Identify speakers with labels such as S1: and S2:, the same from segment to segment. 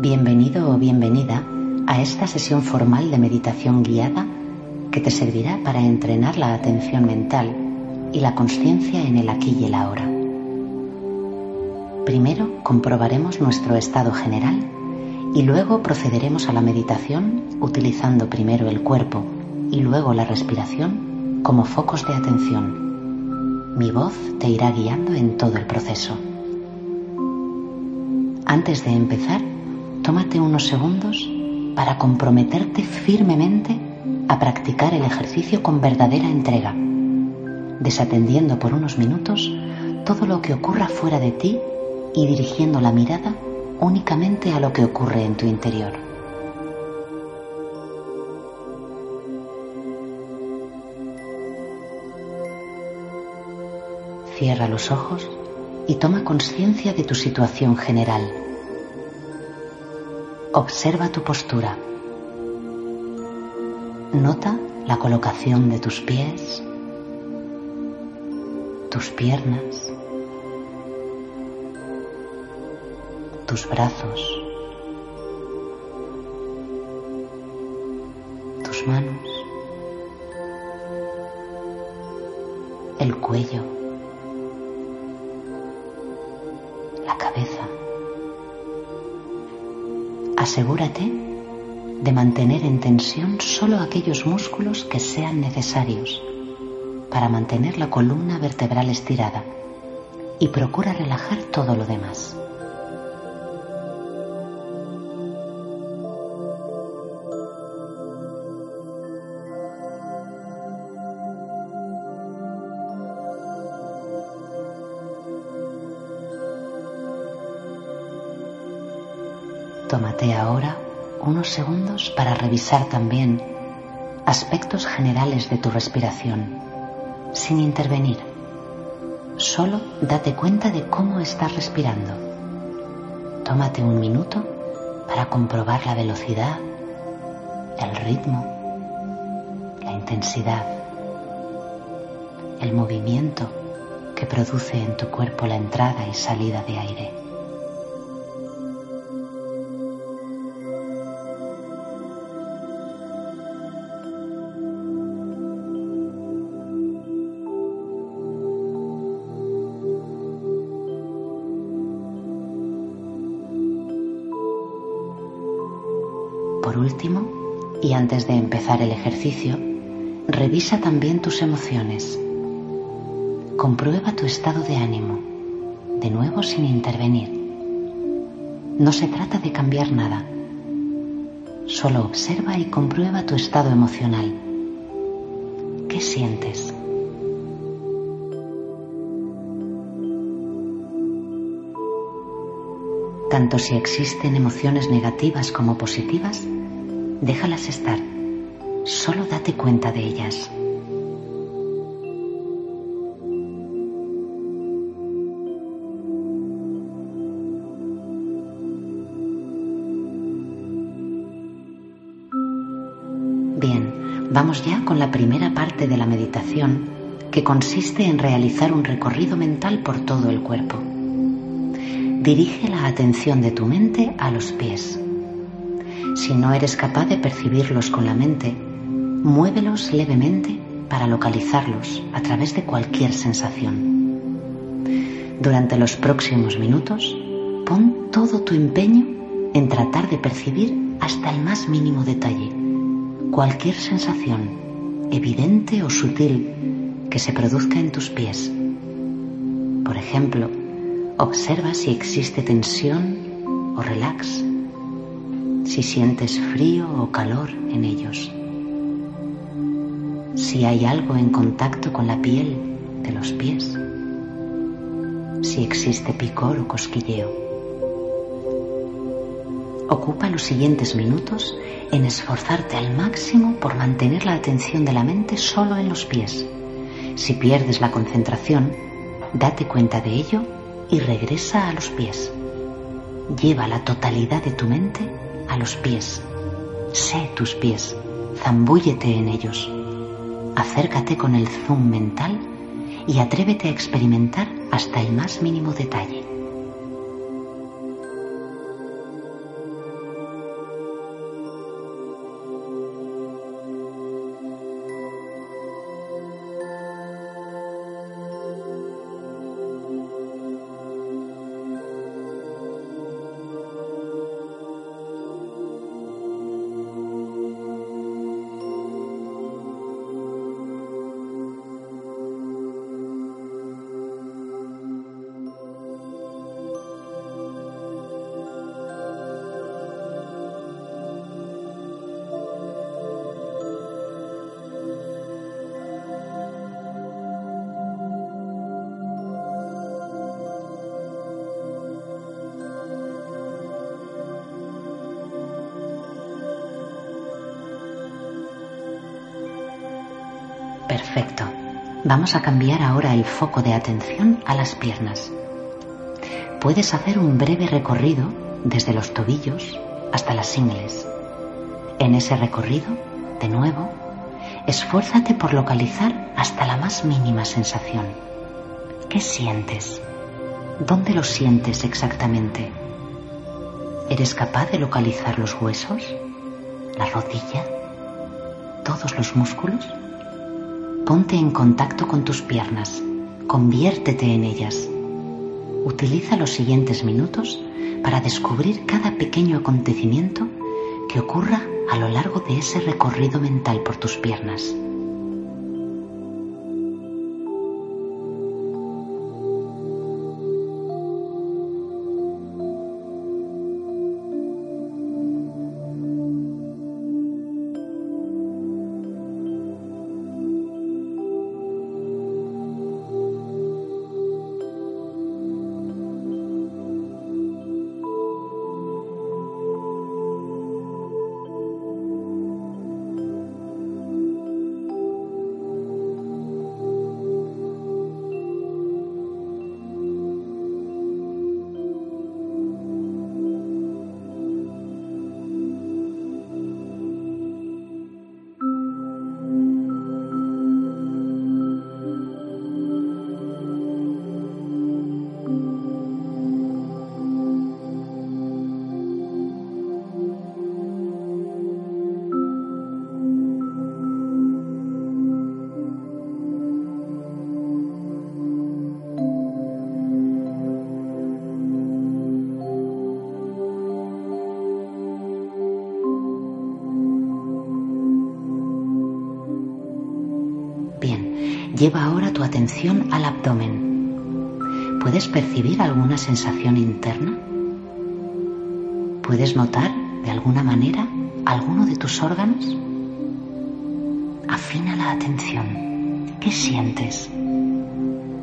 S1: Bienvenido o bienvenida a esta sesión formal de meditación guiada que te servirá para entrenar la atención mental y la conciencia en el aquí y el ahora. Primero comprobaremos nuestro estado general y luego procederemos a la meditación utilizando primero el cuerpo y luego la respiración como focos de atención. Mi voz te irá guiando en todo el proceso. Antes de empezar, tómate unos segundos para comprometerte firmemente a practicar el ejercicio con verdadera entrega, desatendiendo por unos minutos todo lo que ocurra fuera de ti y dirigiendo la mirada únicamente a lo que ocurre en tu interior. Cierra los ojos y toma conciencia de tu situación general. Observa tu postura. Nota la colocación de tus pies, tus piernas, tus brazos, tus manos, el cuello, Asegúrate de mantener en tensión solo aquellos músculos que sean necesarios para mantener la columna vertebral estirada y procura relajar todo lo demás. Tómate ahora unos segundos para revisar también aspectos generales de tu respiración, sin intervenir. Solo date cuenta de cómo estás respirando. Tómate un minuto para comprobar la velocidad, el ritmo, la intensidad, el movimiento que produce en tu cuerpo la entrada y salida de aire. Último, y antes de empezar el ejercicio, revisa también tus emociones. Comprueba tu estado de ánimo, de nuevo sin intervenir. No se trata de cambiar nada. Solo observa y comprueba tu estado emocional. ¿Qué sientes? Tanto si existen emociones negativas como positivas, déjalas estar. Solo date cuenta de ellas. Bien, vamos ya con la primera parte de la meditación, que consiste en realizar un recorrido mental por todo el cuerpo. Dirige la atención de tu mente a los pies. Si no eres capaz de percibirlos con la mente, muévelos levemente para localizarlos a través de cualquier sensación. Durante los próximos minutos, pon todo tu empeño en tratar de percibir hasta el más mínimo detalle cualquier sensación, evidente o sutil, que se produzca en tus pies. Por ejemplo, observa si existe tensión o relax si sientes frío o calor en ellos, si hay algo en contacto con la piel de los pies, si existe picor o cosquilleo. Ocupa los siguientes minutos en esforzarte al máximo por mantener la atención de la mente solo en los pies. Si pierdes la concentración, date cuenta de ello y regresa a los pies. Lleva la totalidad de tu mente a los pies. Sé tus pies, zambúllete en ellos. Acércate con el zoom mental y atrévete a experimentar hasta el más mínimo detalle. Perfecto. Vamos a cambiar ahora el foco de atención a las piernas. Puedes hacer un breve recorrido desde los tobillos hasta las ingles. En ese recorrido, de nuevo, esfuérzate por localizar hasta la más mínima sensación. ¿Qué sientes? ¿Dónde lo sientes exactamente? ¿Eres capaz de localizar los huesos? ¿La rodilla? ¿Todos los músculos? Ponte en contacto con tus piernas, conviértete en ellas. Utiliza los siguientes minutos para descubrir cada pequeño acontecimiento que ocurra a lo largo de ese recorrido mental por tus piernas. Lleva ahora tu atención al abdomen. ¿Puedes percibir alguna sensación interna? ¿Puedes notar de alguna manera alguno de tus órganos? Afina la atención. ¿Qué sientes?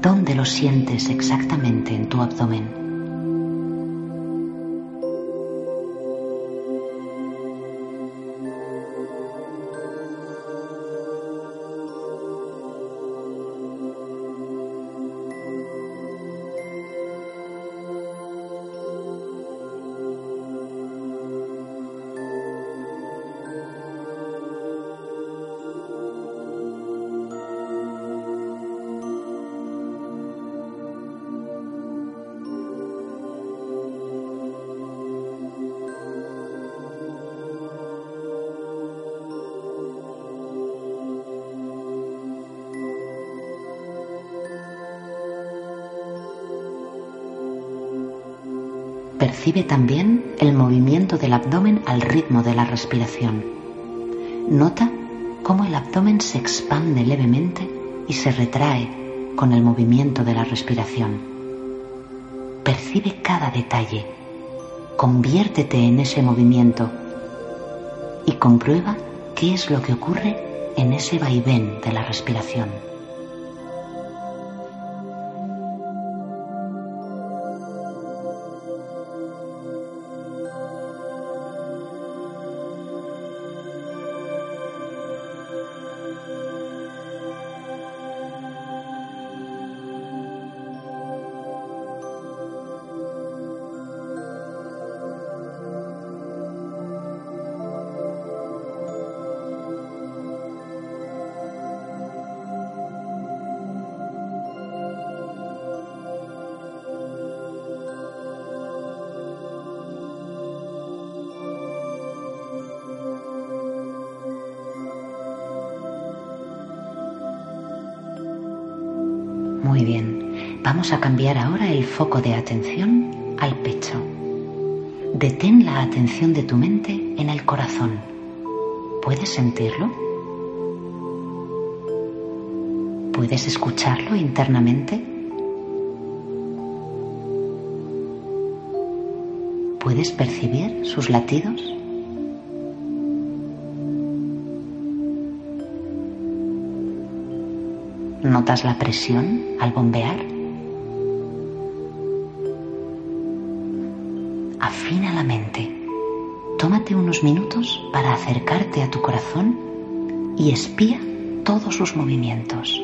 S1: ¿Dónde lo sientes exactamente en tu abdomen? Percibe también el movimiento del abdomen al ritmo de la respiración. Nota cómo el abdomen se expande levemente y se retrae con el movimiento de la respiración. Percibe cada detalle. Conviértete en ese movimiento comprueba qué es lo que ocurre en ese vaivén de la respiración. Muy bien, vamos a cambiar ahora el foco de atención al pecho. Detén la atención de tu mente en el corazón. ¿Puedes sentirlo? ¿Puedes escucharlo internamente? ¿Puedes percibir sus latidos? ¿Notas la presión al bombear? Afina la mente. Tómate unos minutos para acercarte a tu corazón y espía todos sus movimientos.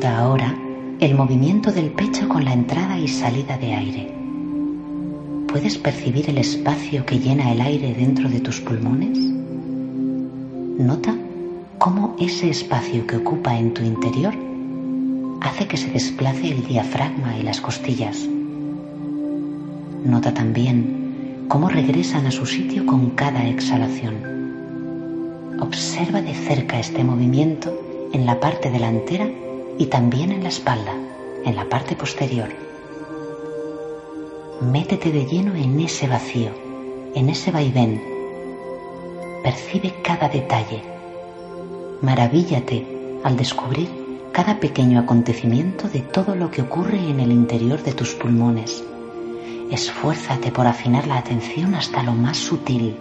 S1: Nota ahora el movimiento del pecho con la entrada y salida de aire. ¿Puedes percibir el espacio que llena el aire dentro de tus pulmones? Nota cómo ese espacio que ocupa en tu interior hace que se desplace el diafragma y las costillas. Nota también cómo regresan a su sitio con cada exhalación. Observa de cerca este movimiento en la parte delantera y también en la espalda, en la parte posterior. Métete de lleno en ese vacío, en ese vaivén. Percibe cada detalle. Maravíllate al descubrir cada pequeño acontecimiento de todo lo que ocurre en el interior de tus pulmones. Esfuérzate por afinar la atención hasta lo más sutil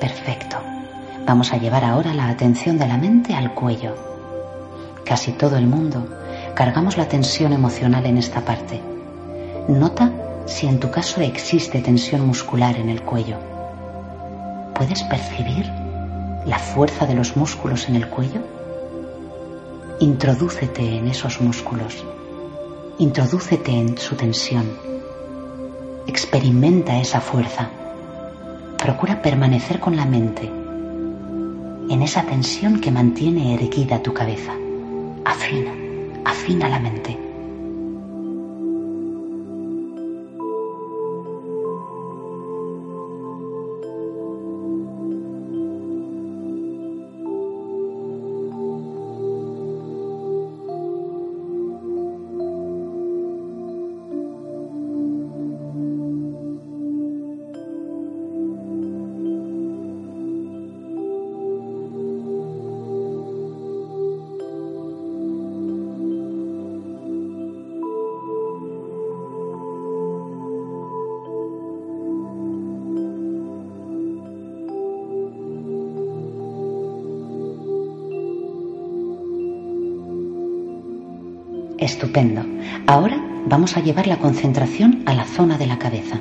S1: Perfecto. Vamos a llevar ahora la atención de la mente al cuello. Casi todo el mundo cargamos la tensión emocional en esta parte. Nota si en tu caso existe tensión muscular en el cuello. ¿Puedes percibir la fuerza de los músculos en el cuello? Introdúcete en esos músculos. Introdúcete en su tensión. Experimenta esa fuerza procura permanecer con la mente en esa tensión que mantiene erguida tu cabeza. Afina, afina la mente. Estupendo. Ahora vamos a llevar la concentración a la zona de la cabeza.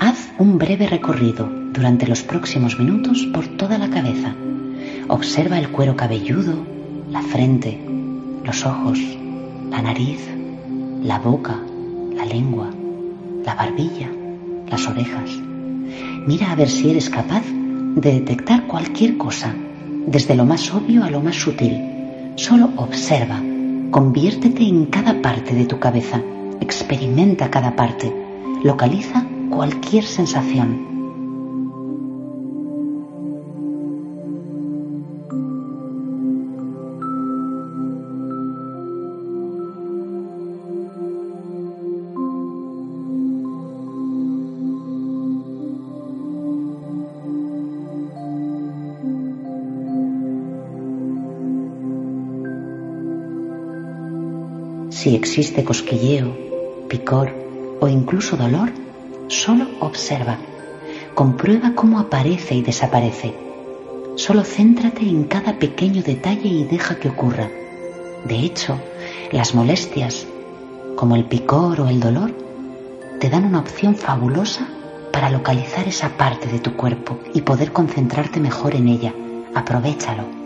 S1: Haz un breve recorrido durante los próximos minutos por toda la cabeza. Observa el cuero cabelludo, la frente, los ojos, la nariz, la boca, la lengua, la barbilla, las orejas. Mira a ver si eres capaz de detectar cualquier cosa, desde lo más obvio a lo más sutil. Solo observa, conviértete en cada parte de tu cabeza, experimenta cada parte, localiza cualquier sensación. Si existe cosquilleo, picor o incluso dolor, solo observa. Comprueba cómo aparece y desaparece. Solo céntrate en cada pequeño detalle y deja que ocurra. De hecho, las molestias, como el picor o el dolor, te dan una opción fabulosa para localizar esa parte de tu cuerpo y poder concentrarte mejor en ella. Aprovechalo.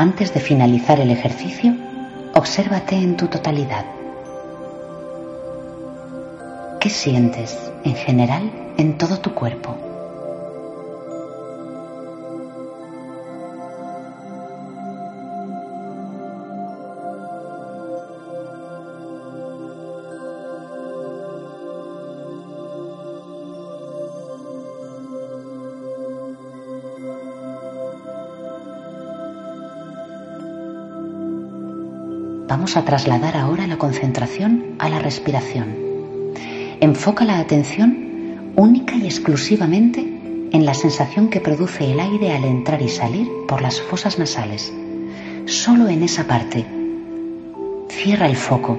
S1: Antes de finalizar el ejercicio, obsérvate en tu totalidad. ¿Qué sientes en general en todo tu cuerpo? Vamos a trasladar ahora la concentración a la respiración. Enfoca la atención única y exclusivamente en la sensación que produce el aire al entrar y salir por las fosas nasales. Solo en esa parte. Cierra el foco.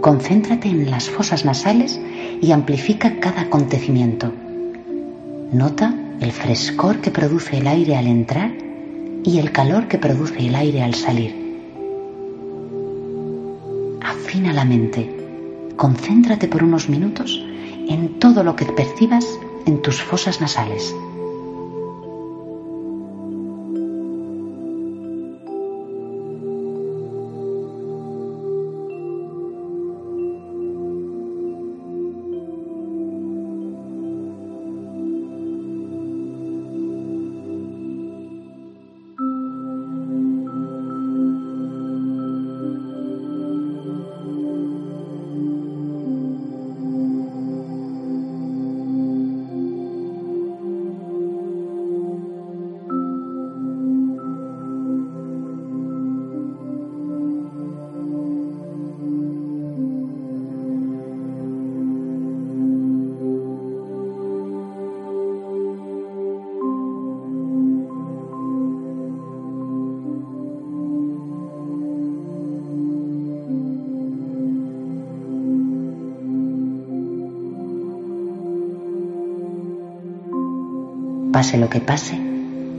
S1: Concéntrate en las fosas nasales y amplifica cada acontecimiento. Nota el frescor que produce el aire al entrar y el calor que produce el aire al salir afina la mente. Concéntrate por unos minutos en todo lo que percibas en tus fosas nasales. Pase lo que pase,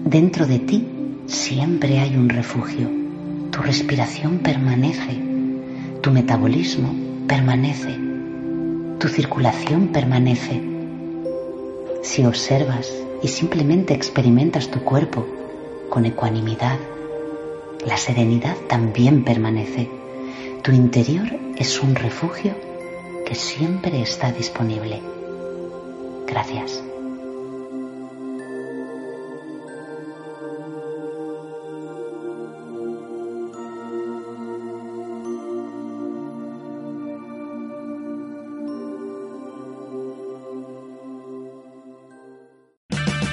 S1: dentro de ti siempre hay un refugio. Tu respiración permanece, tu metabolismo permanece, tu circulación permanece. Si observas y simplemente experimentas tu cuerpo con ecuanimidad, la serenidad también permanece. Tu interior es un refugio que siempre está disponible. Gracias.